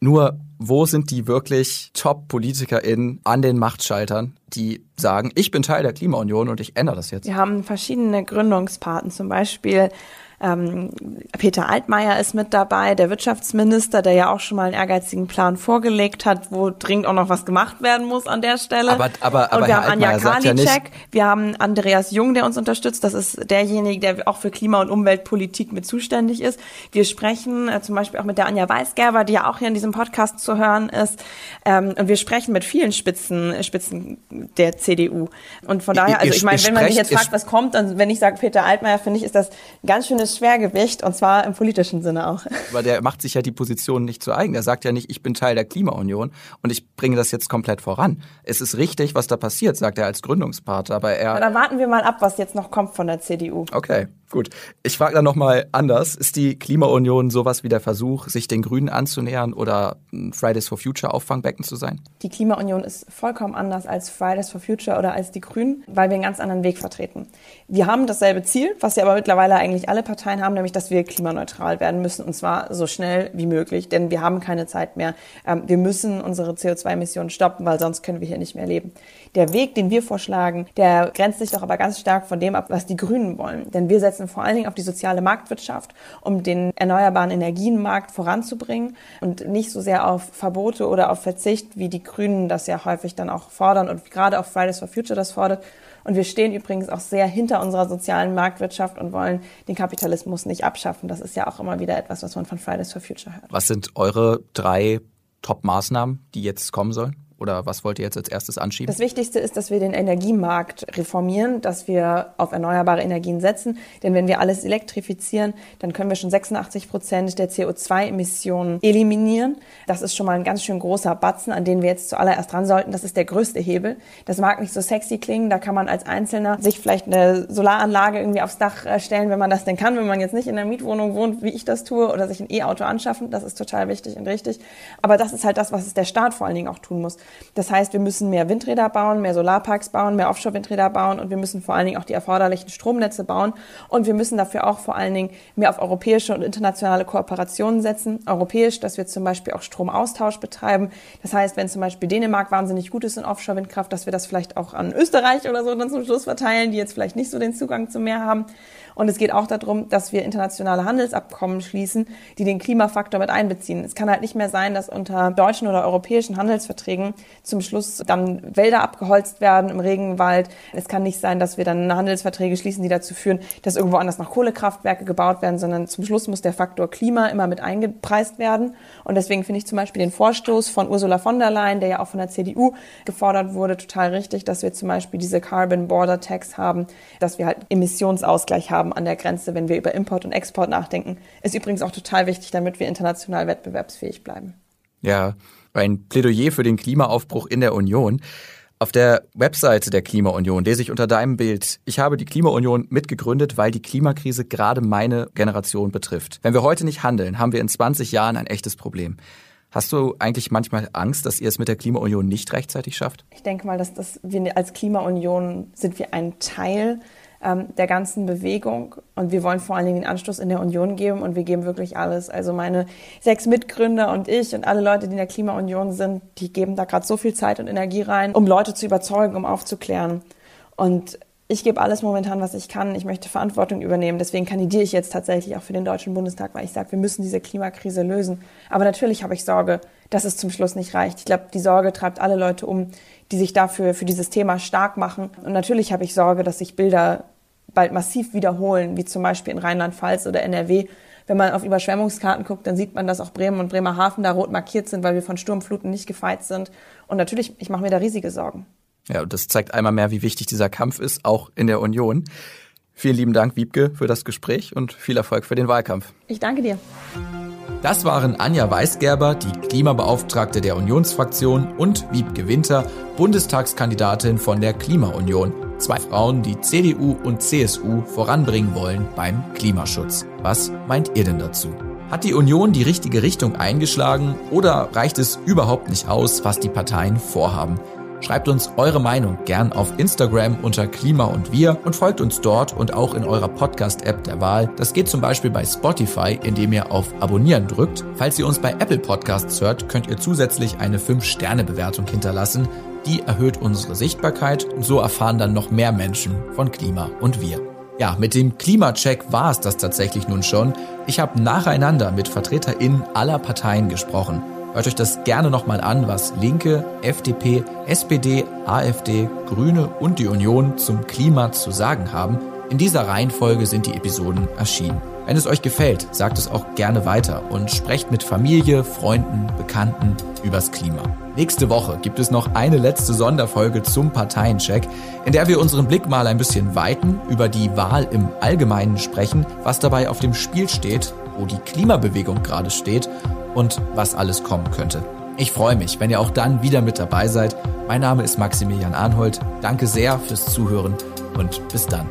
Nur, wo sind die wirklich Top-PolitikerInnen an den Machtschaltern, die sagen, ich bin Teil der Klimaunion und ich ändere das jetzt? Wir haben verschiedene Gründungspaten, zum Beispiel ähm, Peter Altmaier ist mit dabei, der Wirtschaftsminister, der ja auch schon mal einen ehrgeizigen Plan vorgelegt hat, wo dringend auch noch was gemacht werden muss an der Stelle. Aber, aber, aber Und wir Herr haben Anja Altmaier ja Karliczek, nicht, wir haben Andreas Jung, der uns unterstützt. Das ist derjenige, der auch für Klima- und Umweltpolitik mit zuständig ist. Wir sprechen äh, zum Beispiel auch mit der Anja Weisgerber, die ja auch hier in diesem Podcast zu hören ist. Ähm, und wir sprechen mit vielen Spitzen, Spitzen der CDU. Und von daher, also ich meine, wenn man mich jetzt fragt, was kommt, dann wenn ich sage Peter Altmaier, finde ich, ist das ein ganz schönes moralisches Schwergewicht und zwar im politischen Sinne auch. Aber der macht sich ja die Position nicht zu eigen. Er sagt ja nicht, ich bin Teil der Klimaunion und ich bringe das jetzt komplett voran. Es ist richtig, was da passiert, sagt er als Gründungspartner, aber er... Da warten wir mal ab, was jetzt noch kommt von der CDU. Okay. Gut. Ich frage dann nochmal anders. Ist die Klimaunion sowas wie der Versuch, sich den Grünen anzunähern oder Fridays for Future Auffangbecken zu sein? Die Klimaunion ist vollkommen anders als Fridays for Future oder als die Grünen, weil wir einen ganz anderen Weg vertreten. Wir haben dasselbe Ziel, was ja aber mittlerweile eigentlich alle Parteien haben, nämlich, dass wir klimaneutral werden müssen und zwar so schnell wie möglich, denn wir haben keine Zeit mehr. Ähm, wir müssen unsere CO2-Emissionen stoppen, weil sonst können wir hier nicht mehr leben. Der Weg, den wir vorschlagen, der grenzt sich doch aber ganz stark von dem ab, was die Grünen wollen. Denn wir setzen vor allen Dingen auf die soziale Marktwirtschaft, um den erneuerbaren Energienmarkt voranzubringen und nicht so sehr auf Verbote oder auf Verzicht, wie die Grünen das ja häufig dann auch fordern und gerade auch Fridays for Future das fordert. Und wir stehen übrigens auch sehr hinter unserer sozialen Marktwirtschaft und wollen den Kapitalismus nicht abschaffen. Das ist ja auch immer wieder etwas, was man von Fridays for Future hört. Was sind eure drei Top-Maßnahmen, die jetzt kommen sollen? Oder was wollt ihr jetzt als erstes anschieben? Das Wichtigste ist, dass wir den Energiemarkt reformieren, dass wir auf erneuerbare Energien setzen. Denn wenn wir alles elektrifizieren, dann können wir schon 86 Prozent der CO2-Emissionen eliminieren. Das ist schon mal ein ganz schön großer Batzen, an den wir jetzt zuallererst dran sollten. Das ist der größte Hebel. Das mag nicht so sexy klingen. Da kann man als Einzelner sich vielleicht eine Solaranlage irgendwie aufs Dach äh, stellen, wenn man das denn kann, wenn man jetzt nicht in einer Mietwohnung wohnt, wie ich das tue, oder sich ein E-Auto anschaffen. Das ist total wichtig und richtig. Aber das ist halt das, was der Staat vor allen Dingen auch tun muss. Das heißt, wir müssen mehr Windräder bauen, mehr Solarparks bauen, mehr Offshore-Windräder bauen und wir müssen vor allen Dingen auch die erforderlichen Stromnetze bauen und wir müssen dafür auch vor allen Dingen mehr auf europäische und internationale Kooperationen setzen. Europäisch, dass wir zum Beispiel auch Stromaustausch betreiben. Das heißt, wenn zum Beispiel Dänemark wahnsinnig gut ist in Offshore-Windkraft, dass wir das vielleicht auch an Österreich oder so dann zum Schluss verteilen, die jetzt vielleicht nicht so den Zugang zum Meer haben. Und es geht auch darum, dass wir internationale Handelsabkommen schließen, die den Klimafaktor mit einbeziehen. Es kann halt nicht mehr sein, dass unter deutschen oder europäischen Handelsverträgen zum Schluss dann Wälder abgeholzt werden im Regenwald. Es kann nicht sein, dass wir dann Handelsverträge schließen, die dazu führen, dass irgendwo anders noch Kohlekraftwerke gebaut werden, sondern zum Schluss muss der Faktor Klima immer mit eingepreist werden. Und deswegen finde ich zum Beispiel den Vorstoß von Ursula von der Leyen, der ja auch von der CDU gefordert wurde, total richtig, dass wir zum Beispiel diese Carbon Border Tax haben, dass wir halt Emissionsausgleich haben haben an der Grenze, wenn wir über Import und Export nachdenken. Ist übrigens auch total wichtig, damit wir international wettbewerbsfähig bleiben. Ja, ein Plädoyer für den Klimaaufbruch in der Union. Auf der Webseite der Klimaunion lese ich unter deinem Bild, ich habe die Klimaunion mitgegründet, weil die Klimakrise gerade meine Generation betrifft. Wenn wir heute nicht handeln, haben wir in 20 Jahren ein echtes Problem. Hast du eigentlich manchmal Angst, dass ihr es mit der Klimaunion nicht rechtzeitig schafft? Ich denke mal, dass das, wir als Klimaunion sind wir ein Teil ähm, der ganzen Bewegung. Und wir wollen vor allen Dingen den Anstoß in der Union geben und wir geben wirklich alles. Also meine sechs Mitgründer und ich und alle Leute, die in der Klimaunion sind, die geben da gerade so viel Zeit und Energie rein, um Leute zu überzeugen, um aufzuklären. Und ich gebe alles momentan, was ich kann. Ich möchte Verantwortung übernehmen. Deswegen kandidiere ich jetzt tatsächlich auch für den Deutschen Bundestag, weil ich sage, wir müssen diese Klimakrise lösen. Aber natürlich habe ich Sorge, dass es zum Schluss nicht reicht. Ich glaube, die Sorge treibt alle Leute um, die sich dafür für dieses Thema stark machen. Und natürlich habe ich Sorge, dass sich Bilder bald massiv wiederholen, wie zum Beispiel in Rheinland-Pfalz oder NRW. Wenn man auf Überschwemmungskarten guckt, dann sieht man, dass auch Bremen und Bremerhaven da rot markiert sind, weil wir von Sturmfluten nicht gefeit sind. Und natürlich, ich mache mir da riesige Sorgen. Ja, und das zeigt einmal mehr, wie wichtig dieser Kampf ist, auch in der Union. Vielen lieben Dank, Wiebke, für das Gespräch und viel Erfolg für den Wahlkampf. Ich danke dir. Das waren Anja Weisgerber, die Klimabeauftragte der Unionsfraktion, und Wiebke Winter, Bundestagskandidatin von der Klimaunion. Zwei Frauen, die CDU und CSU voranbringen wollen beim Klimaschutz. Was meint ihr denn dazu? Hat die Union die richtige Richtung eingeschlagen oder reicht es überhaupt nicht aus, was die Parteien vorhaben? Schreibt uns eure Meinung gern auf Instagram unter Klima und Wir und folgt uns dort und auch in eurer Podcast-App der Wahl. Das geht zum Beispiel bei Spotify, indem ihr auf Abonnieren drückt. Falls ihr uns bei Apple Podcasts hört, könnt ihr zusätzlich eine 5-Sterne-Bewertung hinterlassen. Die erhöht unsere Sichtbarkeit und so erfahren dann noch mehr Menschen von Klima und Wir. Ja, mit dem Klimacheck war es das tatsächlich nun schon. Ich habe nacheinander mit VertreterInnen aller Parteien gesprochen. Hört euch das gerne nochmal an, was Linke, FDP, SPD, AfD, Grüne und die Union zum Klima zu sagen haben. In dieser Reihenfolge sind die Episoden erschienen. Wenn es euch gefällt, sagt es auch gerne weiter und sprecht mit Familie, Freunden, Bekannten übers Klima. Nächste Woche gibt es noch eine letzte Sonderfolge zum Parteiencheck, in der wir unseren Blick mal ein bisschen weiten, über die Wahl im Allgemeinen sprechen, was dabei auf dem Spiel steht, wo die Klimabewegung gerade steht und was alles kommen könnte. Ich freue mich, wenn ihr auch dann wieder mit dabei seid. Mein Name ist Maximilian Arnhold. Danke sehr fürs Zuhören und bis dann.